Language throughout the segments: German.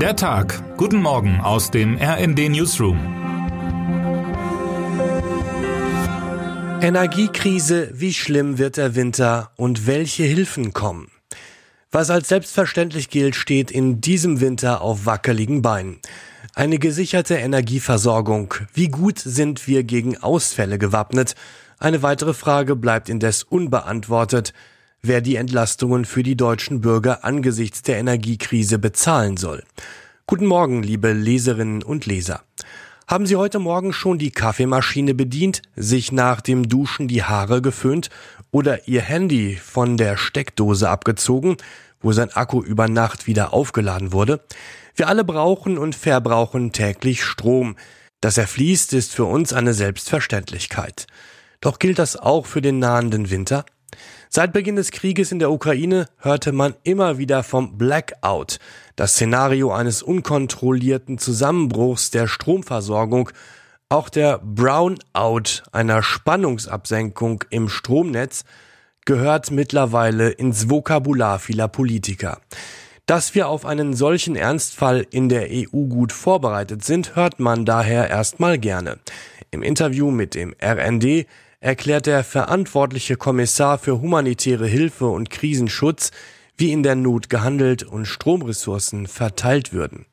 Der Tag. Guten Morgen aus dem RND Newsroom. Energiekrise, wie schlimm wird der Winter und welche Hilfen kommen? Was als selbstverständlich gilt, steht in diesem Winter auf wackeligen Beinen. Eine gesicherte Energieversorgung. Wie gut sind wir gegen Ausfälle gewappnet? Eine weitere Frage bleibt indes unbeantwortet wer die Entlastungen für die deutschen Bürger angesichts der Energiekrise bezahlen soll. Guten Morgen, liebe Leserinnen und Leser. Haben Sie heute Morgen schon die Kaffeemaschine bedient, sich nach dem Duschen die Haare geföhnt oder Ihr Handy von der Steckdose abgezogen, wo sein Akku über Nacht wieder aufgeladen wurde? Wir alle brauchen und verbrauchen täglich Strom. Dass er fließt, ist für uns eine Selbstverständlichkeit. Doch gilt das auch für den nahenden Winter? Seit Beginn des Krieges in der Ukraine hörte man immer wieder vom Blackout, das Szenario eines unkontrollierten Zusammenbruchs der Stromversorgung, auch der Brownout, einer Spannungsabsenkung im Stromnetz, gehört mittlerweile ins Vokabular vieler Politiker. Dass wir auf einen solchen Ernstfall in der EU gut vorbereitet sind, hört man daher erstmal gerne. Im Interview mit dem RND erklärt der verantwortliche Kommissar für humanitäre Hilfe und Krisenschutz, wie in der Not gehandelt und Stromressourcen verteilt würden.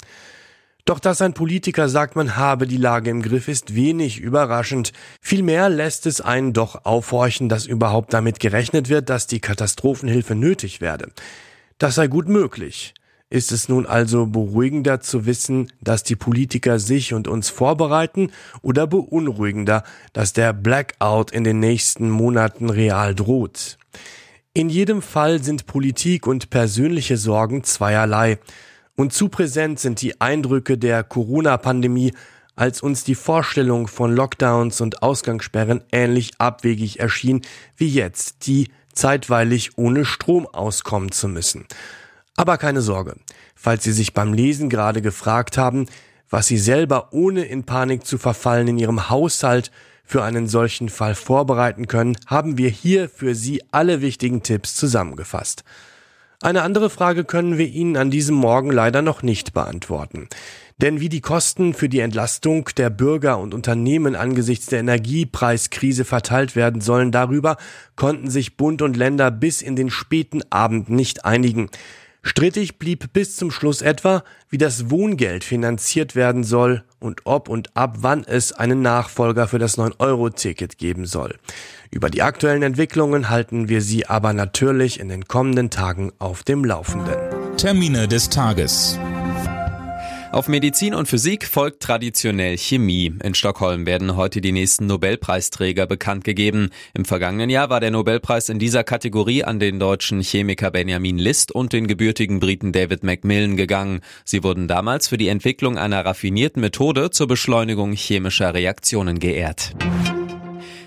Doch dass ein Politiker sagt, man habe die Lage im Griff, ist wenig überraschend. Vielmehr lässt es einen doch aufhorchen, dass überhaupt damit gerechnet wird, dass die Katastrophenhilfe nötig werde. Das sei gut möglich. Ist es nun also beruhigender zu wissen, dass die Politiker sich und uns vorbereiten oder beunruhigender, dass der Blackout in den nächsten Monaten real droht? In jedem Fall sind Politik und persönliche Sorgen zweierlei. Und zu präsent sind die Eindrücke der Corona-Pandemie, als uns die Vorstellung von Lockdowns und Ausgangssperren ähnlich abwegig erschien wie jetzt, die zeitweilig ohne Strom auskommen zu müssen. Aber keine Sorge, falls Sie sich beim Lesen gerade gefragt haben, was Sie selber ohne in Panik zu verfallen in Ihrem Haushalt für einen solchen Fall vorbereiten können, haben wir hier für Sie alle wichtigen Tipps zusammengefasst. Eine andere Frage können wir Ihnen an diesem Morgen leider noch nicht beantworten. Denn wie die Kosten für die Entlastung der Bürger und Unternehmen angesichts der Energiepreiskrise verteilt werden sollen, darüber konnten sich Bund und Länder bis in den späten Abend nicht einigen. Strittig blieb bis zum Schluss etwa, wie das Wohngeld finanziert werden soll und ob und ab wann es einen Nachfolger für das 9-Euro-Ticket geben soll. Über die aktuellen Entwicklungen halten wir Sie aber natürlich in den kommenden Tagen auf dem Laufenden. Termine des Tages. Auf Medizin und Physik folgt traditionell Chemie. In Stockholm werden heute die nächsten Nobelpreisträger bekannt gegeben. Im vergangenen Jahr war der Nobelpreis in dieser Kategorie an den deutschen Chemiker Benjamin List und den gebürtigen Briten David Macmillan gegangen. Sie wurden damals für die Entwicklung einer raffinierten Methode zur Beschleunigung chemischer Reaktionen geehrt.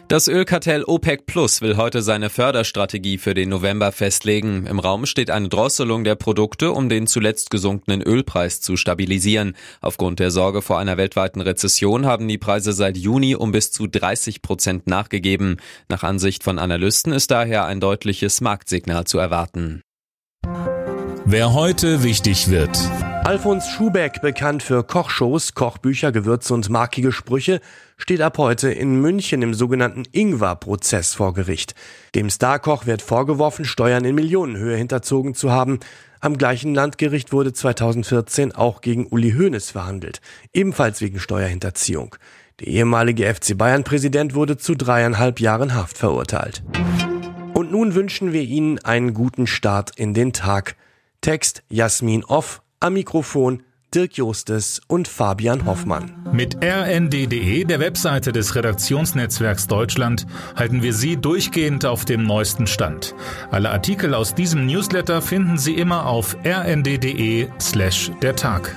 Das Ölkartell OPEC Plus will heute seine Förderstrategie für den November festlegen. Im Raum steht eine Drosselung der Produkte, um den zuletzt gesunkenen Ölpreis zu stabilisieren. Aufgrund der Sorge vor einer weltweiten Rezession haben die Preise seit Juni um bis zu 30 Prozent nachgegeben. Nach Ansicht von Analysten ist daher ein deutliches Marktsignal zu erwarten. Wer heute wichtig wird. Alfons Schubeck, bekannt für Kochshows, Kochbücher, Gewürze und markige Sprüche, steht ab heute in München im sogenannten Ingwer-Prozess vor Gericht. Dem Starkoch wird vorgeworfen, Steuern in Millionenhöhe hinterzogen zu haben. Am gleichen Landgericht wurde 2014 auch gegen Uli Hoeneß verhandelt, ebenfalls wegen Steuerhinterziehung. Der ehemalige FC Bayern-Präsident wurde zu dreieinhalb Jahren Haft verurteilt. Und nun wünschen wir Ihnen einen guten Start in den Tag. Text Jasmin Off, am Mikrofon Dirk Jostes und Fabian Hoffmann. Mit rnd.de, der Webseite des Redaktionsnetzwerks Deutschland, halten wir Sie durchgehend auf dem neuesten Stand. Alle Artikel aus diesem Newsletter finden Sie immer auf rnd.de slash der Tag.